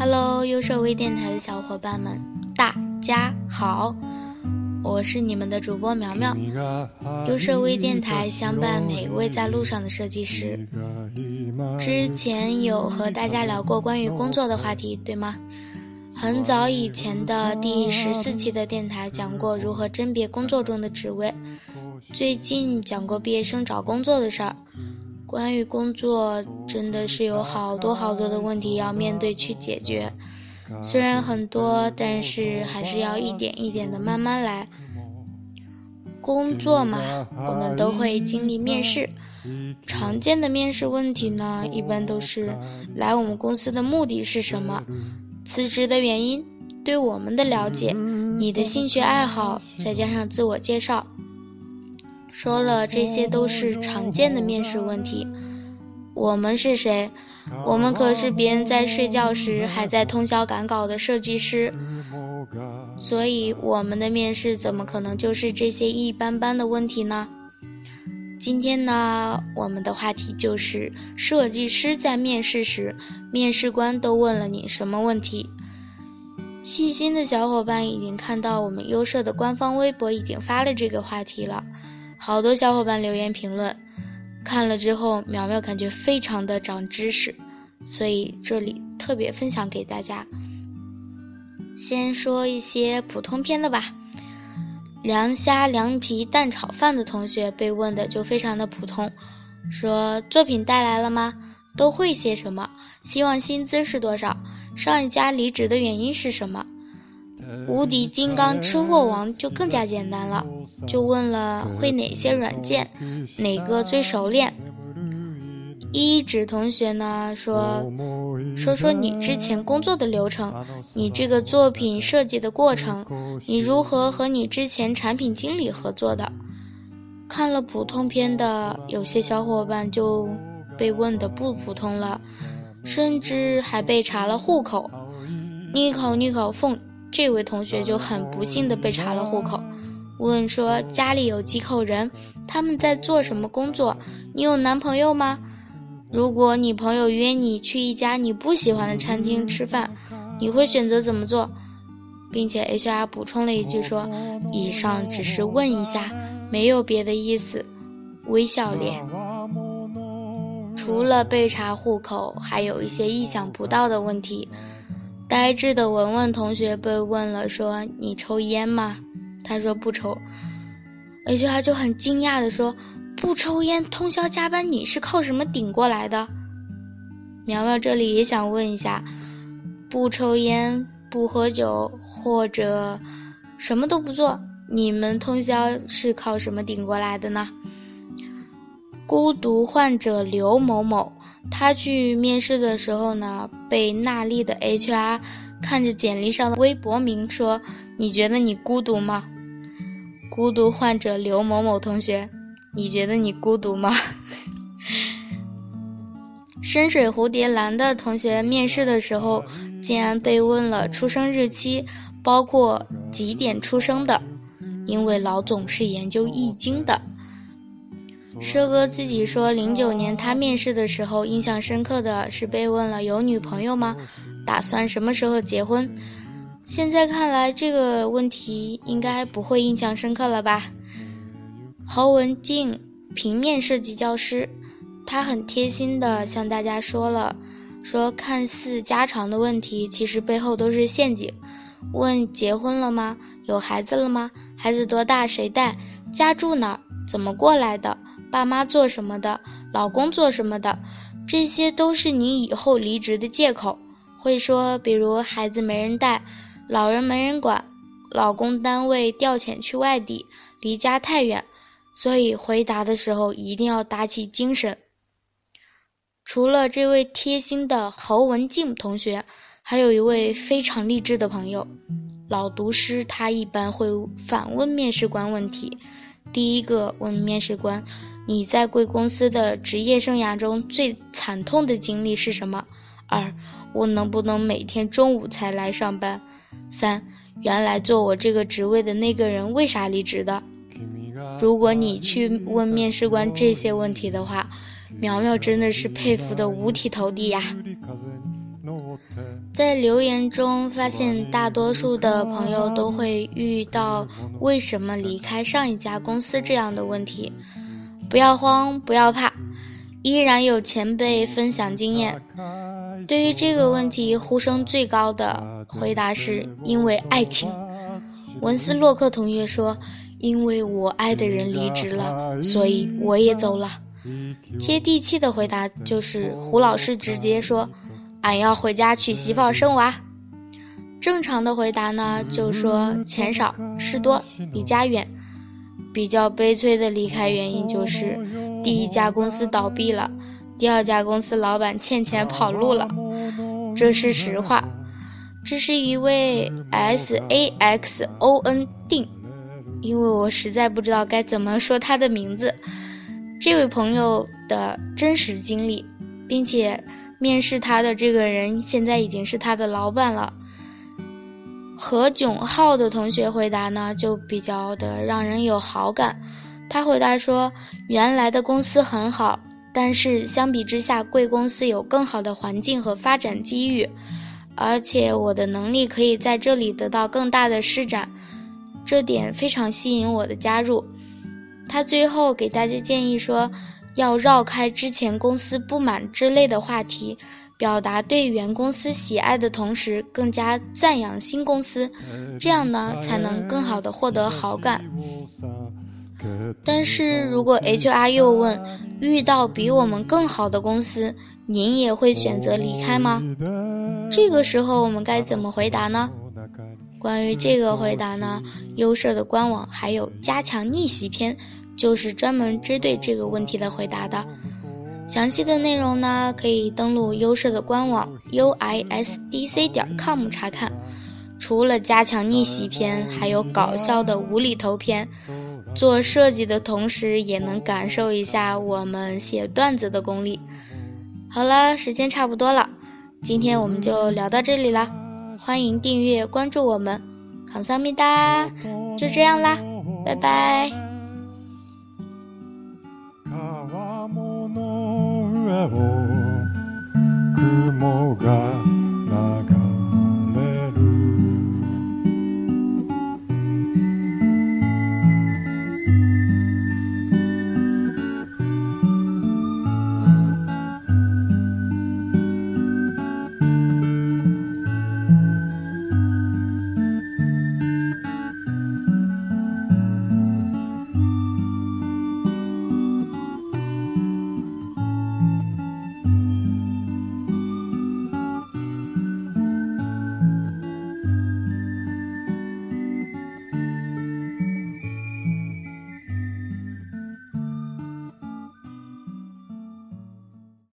Hello，优设微电台的小伙伴们，大家好，我是你们的主播苗苗。优设微电台相伴每一位在路上的设计师。之前有和大家聊过关于工作的话题，对吗？很早以前的第十四期的电台讲过如何甄别工作中的职位，最近讲过毕业生找工作的事儿。关于工作，真的是有好多好多的问题要面对去解决。虽然很多，但是还是要一点一点的慢慢来。工作嘛，我们都会经历面试。常见的面试问题呢，一般都是来我们公司的目的是什么，辞职的原因，对我们的了解，你的兴趣爱好，再加上自我介绍。说了，这些都是常见的面试问题。我们是谁？我们可是别人在睡觉时还在通宵赶稿的设计师。所以，我们的面试怎么可能就是这些一般般的问题呢？今天呢，我们的话题就是设计师在面试时，面试官都问了你什么问题？细心的小伙伴已经看到我们优设的官方微博已经发了这个话题了。好多小伙伴留言评论，看了之后，苗苗感觉非常的长知识，所以这里特别分享给大家。先说一些普通篇的吧。凉虾凉皮蛋炒饭的同学被问的就非常的普通，说作品带来了吗？都会些什么？希望薪资是多少？上一家离职的原因是什么？无敌金刚吃货王就更加简单了，就问了会哪些软件，哪个最熟练。一指同学呢说，说说你之前工作的流程，你这个作品设计的过程，你如何和你之前产品经理合作的？看了普通篇的有些小伙伴就被问的不普通了，甚至还被查了户口。妮口妮口凤。这位同学就很不幸的被查了户口，问说家里有几口人，他们在做什么工作？你有男朋友吗？如果你朋友约你去一家你不喜欢的餐厅吃饭，你会选择怎么做？并且 HR 补充了一句说，以上只是问一下，没有别的意思，微笑脸。除了被查户口，还有一些意想不到的问题。呆滞的文文同学被问了，说：“你抽烟吗？”他说：“不抽。”HR 就很惊讶的说：“不抽烟，通宵加班，你是靠什么顶过来的？”苗苗这里也想问一下：不抽烟、不喝酒，或者什么都不做，你们通宵是靠什么顶过来的呢？孤独患者刘某某。他去面试的时候呢，被纳丽的 HR 看着简历上的微博名说：“你觉得你孤独吗？”孤独患者刘某某同学，你觉得你孤独吗？深水蝴蝶蓝的同学面试的时候，竟然被问了出生日期，包括几点出生的，因为老总是研究易经的。奢哥自己说，零九年他面试的时候，印象深刻的是被问了有女朋友吗？打算什么时候结婚？现在看来，这个问题应该不会印象深刻了吧？侯文静，平面设计教师，他很贴心的向大家说了，说看似家常的问题，其实背后都是陷阱。问结婚了吗？有孩子了吗？孩子多大？谁带？家住哪儿？怎么过来的？爸妈做什么的，老公做什么的，这些都是你以后离职的借口。会说，比如孩子没人带，老人没人管，老公单位调遣去外地，离家太远，所以回答的时候一定要打起精神。除了这位贴心的侯文静同学，还有一位非常励志的朋友，老读师，他一般会反问面试官问题。第一个问面试官。你在贵公司的职业生涯中最惨痛的经历是什么？二，我能不能每天中午才来上班？三，原来做我这个职位的那个人为啥离职的？如果你去问面试官这些问题的话，苗苗真的是佩服的五体投地呀。在留言中发现，大多数的朋友都会遇到为什么离开上一家公司这样的问题。不要慌，不要怕，依然有前辈分享经验。对于这个问题，呼声最高的回答是因为爱情。文斯洛克同学说：“因为我爱的人离职了，所以我也走了。”接地气的回答就是胡老师直接说。俺要回家娶媳妇生娃。正常的回答呢，就说钱少事多离家远。比较悲催的离开原因就是，第一家公司倒闭了，第二家公司老板欠钱跑路了。这是实话。这是一位 S A X O N 定，因为我实在不知道该怎么说他的名字。这位朋友的真实经历，并且。面试他的这个人现在已经是他的老板了。何炅浩的同学回答呢，就比较的让人有好感。他回答说：“原来的公司很好，但是相比之下，贵公司有更好的环境和发展机遇，而且我的能力可以在这里得到更大的施展，这点非常吸引我的加入。”他最后给大家建议说。要绕开之前公司不满之类的话题，表达对原公司喜爱的同时，更加赞扬新公司，这样呢才能更好的获得好感。但是如果 HR 又问，遇到比我们更好的公司，您也会选择离开吗？这个时候我们该怎么回答呢？关于这个回答呢，优设的官网还有加强逆袭篇。就是专门针对这个问题的回答的，详细的内容呢，可以登录优设的官网 u i s d c 点 com 查看。除了加强逆袭篇，还有搞笑的无厘头篇。做设计的同时，也能感受一下我们写段子的功力。好了，时间差不多了，今天我们就聊到这里了。欢迎订阅关注我们，康桑米达，就这样啦，拜拜。Oh.